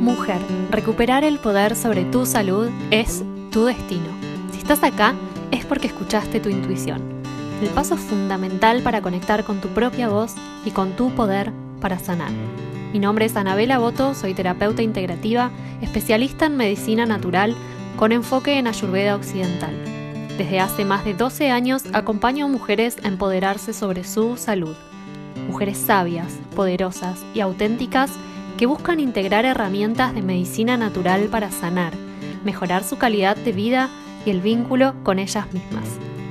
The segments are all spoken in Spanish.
Mujer, recuperar el poder sobre tu salud es tu destino. Si estás acá es porque escuchaste tu intuición. El paso fundamental para conectar con tu propia voz y con tu poder para sanar. Mi nombre es Anabela Boto, soy terapeuta integrativa, especialista en medicina natural con enfoque en Ayurveda occidental. Desde hace más de 12 años acompaño a mujeres a empoderarse sobre su salud. Mujeres sabias, poderosas y auténticas que buscan integrar herramientas de medicina natural para sanar, mejorar su calidad de vida y el vínculo con ellas mismas.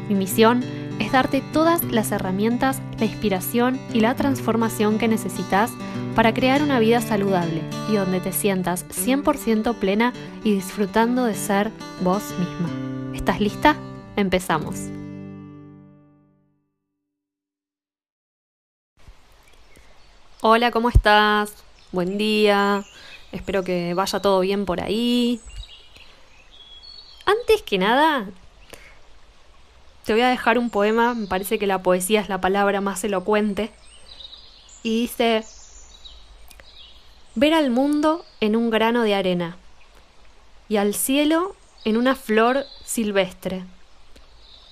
Mi misión es darte todas las herramientas, la inspiración y la transformación que necesitas para crear una vida saludable y donde te sientas 100% plena y disfrutando de ser vos misma. ¿Estás lista? Empezamos. Hola, ¿cómo estás? Buen día, espero que vaya todo bien por ahí. Antes que nada, te voy a dejar un poema, me parece que la poesía es la palabra más elocuente, y dice, ver al mundo en un grano de arena y al cielo en una flor silvestre,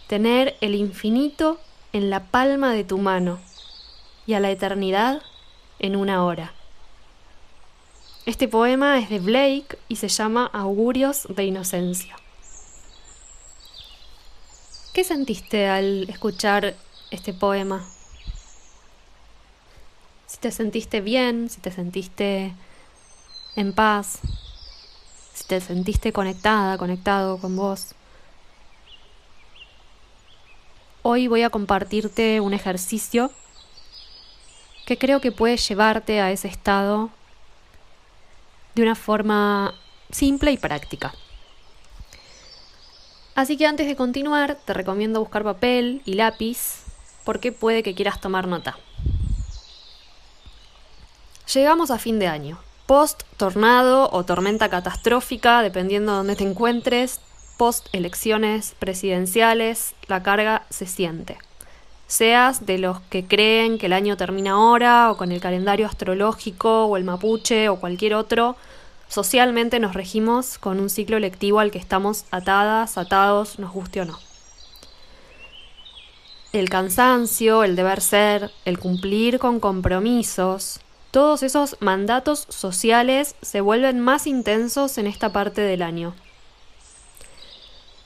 tener el infinito en la palma de tu mano y a la eternidad en una hora. Este poema es de Blake y se llama Augurios de Inocencia. ¿Qué sentiste al escuchar este poema? Si te sentiste bien, si te sentiste en paz, si te sentiste conectada, conectado con vos. Hoy voy a compartirte un ejercicio que creo que puede llevarte a ese estado de una forma simple y práctica. Así que antes de continuar, te recomiendo buscar papel y lápiz porque puede que quieras tomar nota. Llegamos a fin de año. Post tornado o tormenta catastrófica, dependiendo de dónde te encuentres, post elecciones presidenciales, la carga se siente. Seas de los que creen que el año termina ahora o con el calendario astrológico o el mapuche o cualquier otro, Socialmente nos regimos con un ciclo lectivo al que estamos atadas, atados, nos guste o no. El cansancio, el deber ser, el cumplir con compromisos, todos esos mandatos sociales se vuelven más intensos en esta parte del año.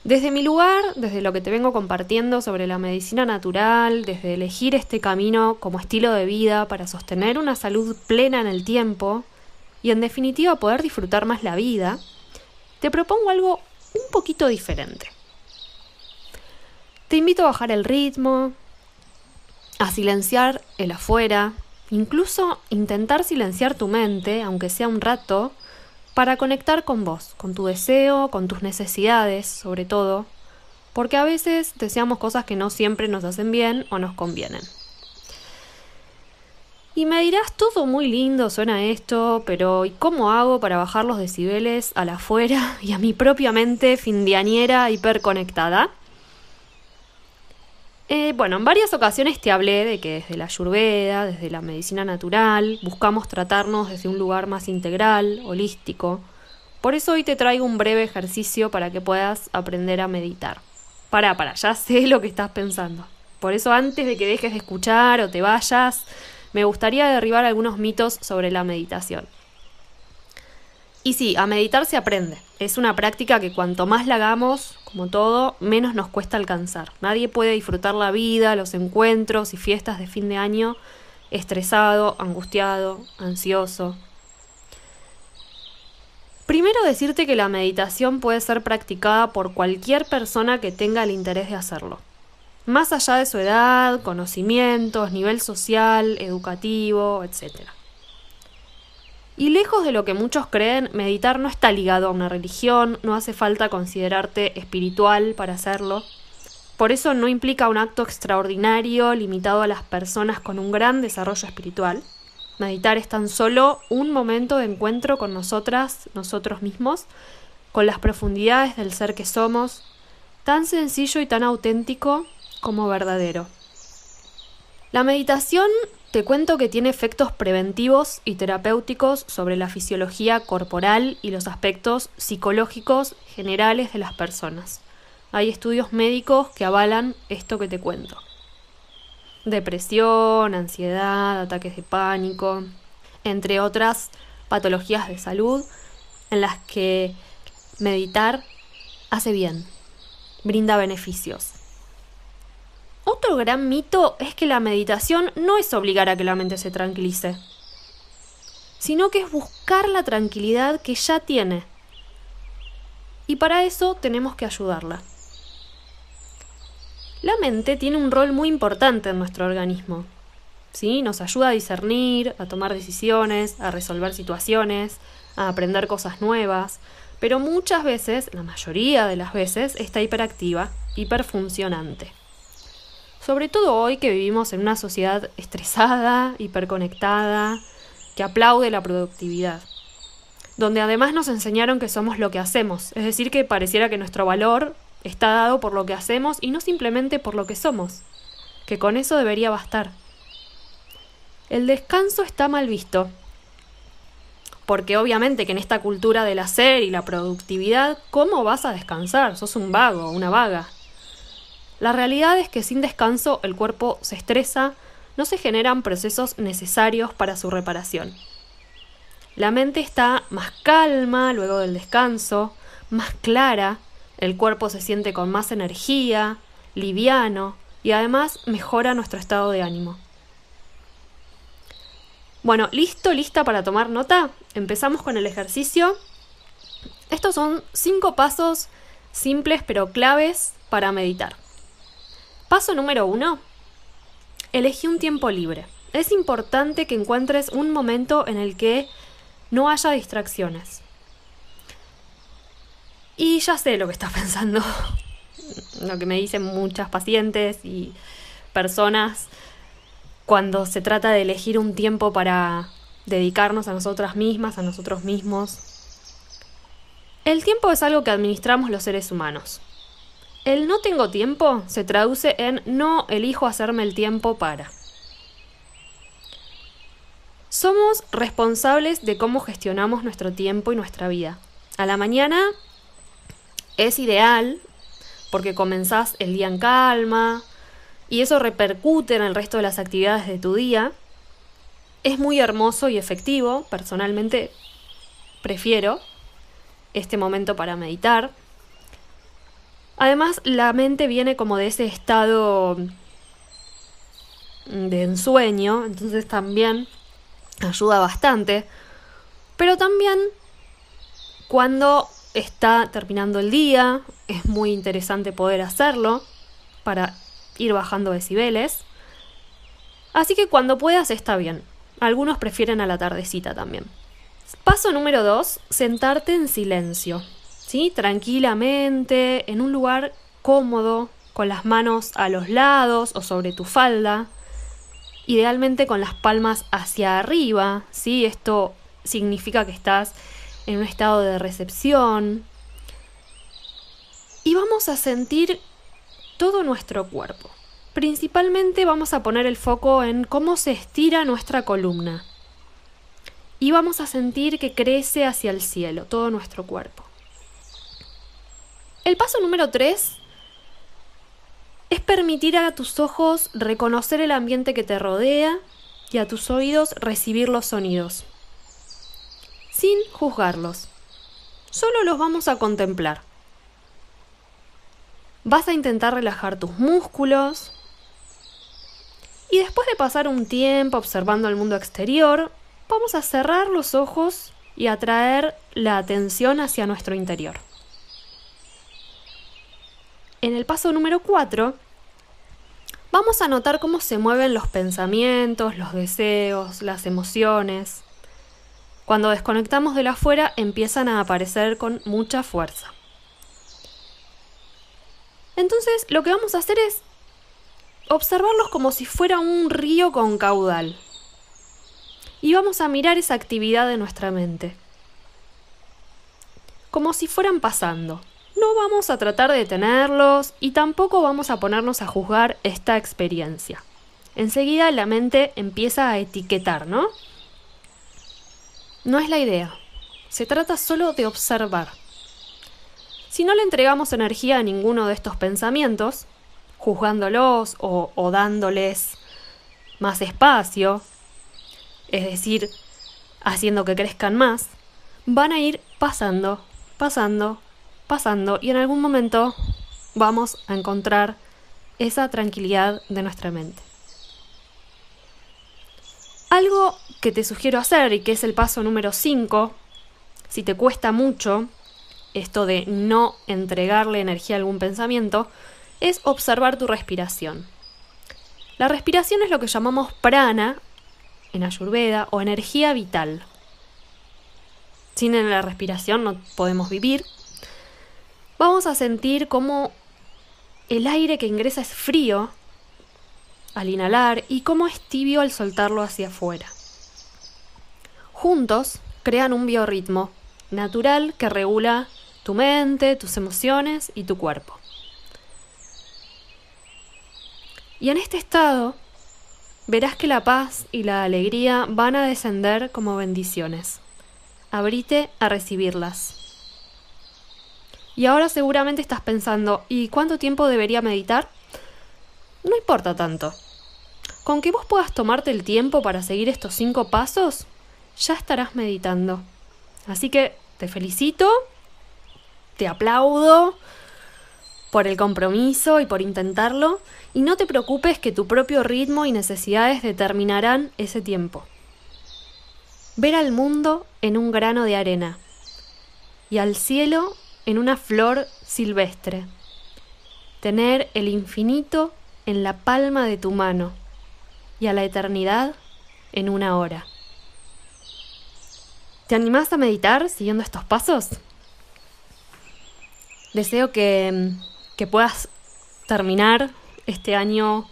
Desde mi lugar, desde lo que te vengo compartiendo sobre la medicina natural, desde elegir este camino como estilo de vida para sostener una salud plena en el tiempo, y en definitiva poder disfrutar más la vida, te propongo algo un poquito diferente. Te invito a bajar el ritmo, a silenciar el afuera, incluso intentar silenciar tu mente, aunque sea un rato, para conectar con vos, con tu deseo, con tus necesidades, sobre todo, porque a veces deseamos cosas que no siempre nos hacen bien o nos convienen. Y me dirás, todo muy lindo suena esto, pero ¿y cómo hago para bajar los decibeles a la afuera y a mi propia mente findianiera hiperconectada? Eh, bueno, en varias ocasiones te hablé de que desde la ayurveda, desde la medicina natural, buscamos tratarnos desde un lugar más integral, holístico. Por eso hoy te traigo un breve ejercicio para que puedas aprender a meditar. Para, para, ya sé lo que estás pensando. Por eso antes de que dejes de escuchar o te vayas, me gustaría derribar algunos mitos sobre la meditación. Y sí, a meditar se aprende. Es una práctica que cuanto más la hagamos, como todo, menos nos cuesta alcanzar. Nadie puede disfrutar la vida, los encuentros y fiestas de fin de año estresado, angustiado, ansioso. Primero decirte que la meditación puede ser practicada por cualquier persona que tenga el interés de hacerlo más allá de su edad, conocimientos, nivel social, educativo, etc. Y lejos de lo que muchos creen, meditar no está ligado a una religión, no hace falta considerarte espiritual para hacerlo. Por eso no implica un acto extraordinario limitado a las personas con un gran desarrollo espiritual. Meditar es tan solo un momento de encuentro con nosotras, nosotros mismos, con las profundidades del ser que somos, tan sencillo y tan auténtico como verdadero. La meditación te cuento que tiene efectos preventivos y terapéuticos sobre la fisiología corporal y los aspectos psicológicos generales de las personas. Hay estudios médicos que avalan esto que te cuento. Depresión, ansiedad, ataques de pánico, entre otras patologías de salud en las que meditar hace bien, brinda beneficios. Otro gran mito es que la meditación no es obligar a que la mente se tranquilice, sino que es buscar la tranquilidad que ya tiene. Y para eso tenemos que ayudarla. La mente tiene un rol muy importante en nuestro organismo. ¿sí? Nos ayuda a discernir, a tomar decisiones, a resolver situaciones, a aprender cosas nuevas, pero muchas veces, la mayoría de las veces, está hiperactiva, hiperfuncionante. Sobre todo hoy que vivimos en una sociedad estresada, hiperconectada, que aplaude la productividad. Donde además nos enseñaron que somos lo que hacemos, es decir, que pareciera que nuestro valor está dado por lo que hacemos y no simplemente por lo que somos, que con eso debería bastar. El descanso está mal visto, porque obviamente que en esta cultura del hacer y la productividad, ¿cómo vas a descansar? Sos un vago, una vaga. La realidad es que sin descanso el cuerpo se estresa, no se generan procesos necesarios para su reparación. La mente está más calma luego del descanso, más clara, el cuerpo se siente con más energía, liviano y además mejora nuestro estado de ánimo. Bueno, listo, lista para tomar nota. Empezamos con el ejercicio. Estos son cinco pasos simples pero claves para meditar. Paso número uno. Elegí un tiempo libre. Es importante que encuentres un momento en el que no haya distracciones. Y ya sé lo que estás pensando, lo que me dicen muchas pacientes y personas cuando se trata de elegir un tiempo para dedicarnos a nosotras mismas, a nosotros mismos. El tiempo es algo que administramos los seres humanos. El no tengo tiempo se traduce en no elijo hacerme el tiempo para. Somos responsables de cómo gestionamos nuestro tiempo y nuestra vida. A la mañana es ideal porque comenzás el día en calma y eso repercute en el resto de las actividades de tu día. Es muy hermoso y efectivo. Personalmente prefiero este momento para meditar. Además, la mente viene como de ese estado de ensueño, entonces también ayuda bastante. Pero también cuando está terminando el día, es muy interesante poder hacerlo para ir bajando decibeles. Así que cuando puedas está bien. Algunos prefieren a la tardecita también. Paso número 2, sentarte en silencio. Tranquilamente, en un lugar cómodo, con las manos a los lados o sobre tu falda, idealmente con las palmas hacia arriba, ¿sí? Esto significa que estás en un estado de recepción. Y vamos a sentir todo nuestro cuerpo. Principalmente vamos a poner el foco en cómo se estira nuestra columna. Y vamos a sentir que crece hacia el cielo todo nuestro cuerpo. El paso número 3 es permitir a tus ojos reconocer el ambiente que te rodea y a tus oídos recibir los sonidos, sin juzgarlos. Solo los vamos a contemplar. Vas a intentar relajar tus músculos y después de pasar un tiempo observando el mundo exterior, vamos a cerrar los ojos y atraer la atención hacia nuestro interior. En el paso número 4, vamos a notar cómo se mueven los pensamientos, los deseos, las emociones. Cuando desconectamos de la afuera empiezan a aparecer con mucha fuerza. Entonces lo que vamos a hacer es observarlos como si fuera un río con caudal. Y vamos a mirar esa actividad de nuestra mente. Como si fueran pasando. No vamos a tratar de detenerlos y tampoco vamos a ponernos a juzgar esta experiencia. enseguida la mente empieza a etiquetar, ¿no? No es la idea. Se trata solo de observar. Si no le entregamos energía a ninguno de estos pensamientos, juzgándolos o, o dándoles más espacio, es decir, haciendo que crezcan más, van a ir pasando, pasando, pasando y en algún momento vamos a encontrar esa tranquilidad de nuestra mente. Algo que te sugiero hacer y que es el paso número 5, si te cuesta mucho esto de no entregarle energía a algún pensamiento, es observar tu respiración. La respiración es lo que llamamos prana en Ayurveda o energía vital. Sin la respiración no podemos vivir. Vamos a sentir cómo el aire que ingresa es frío al inhalar y cómo es tibio al soltarlo hacia afuera. Juntos crean un biorritmo natural que regula tu mente, tus emociones y tu cuerpo. Y en este estado verás que la paz y la alegría van a descender como bendiciones. Abrite a recibirlas. Y ahora seguramente estás pensando, ¿y cuánto tiempo debería meditar? no importa tanto. Con que vos puedas tomarte el tiempo para seguir estos cinco pasos, ya estarás meditando. Así que te felicito, te aplaudo por el compromiso y por intentarlo, y no te preocupes que tu propio ritmo y necesidades determinarán ese tiempo. Ver al mundo en un grano de arena y al cielo en una flor silvestre. Tener el infinito en la palma de tu mano y a la eternidad en una hora. ¿Te animás a meditar siguiendo estos pasos? Deseo que, que puedas terminar este año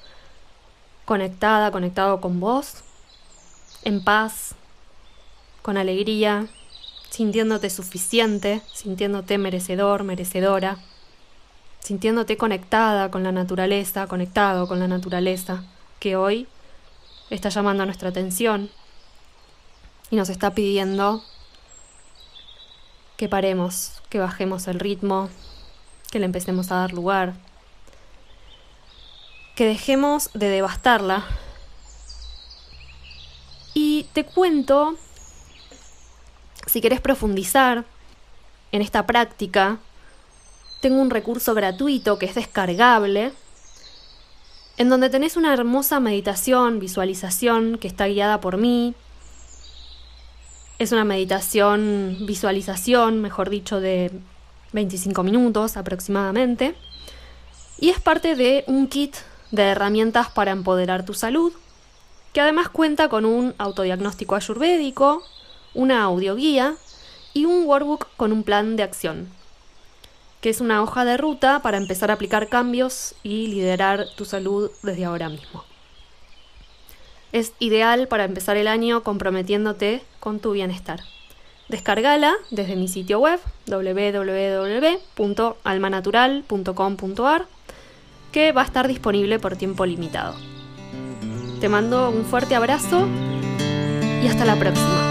conectada, conectado con vos, en paz, con alegría, sintiéndote suficiente, sintiéndote merecedor, merecedora sintiéndote conectada con la naturaleza, conectado con la naturaleza, que hoy está llamando a nuestra atención y nos está pidiendo que paremos, que bajemos el ritmo, que le empecemos a dar lugar, que dejemos de devastarla. Y te cuento, si querés profundizar en esta práctica, tengo un recurso gratuito que es descargable, en donde tenés una hermosa meditación, visualización que está guiada por mí. Es una meditación, visualización, mejor dicho, de 25 minutos aproximadamente. Y es parte de un kit de herramientas para empoderar tu salud, que además cuenta con un autodiagnóstico ayurvédico, una audioguía y un workbook con un plan de acción que es una hoja de ruta para empezar a aplicar cambios y liderar tu salud desde ahora mismo. Es ideal para empezar el año comprometiéndote con tu bienestar. Descárgala desde mi sitio web www.almanatural.com.ar que va a estar disponible por tiempo limitado. Te mando un fuerte abrazo y hasta la próxima.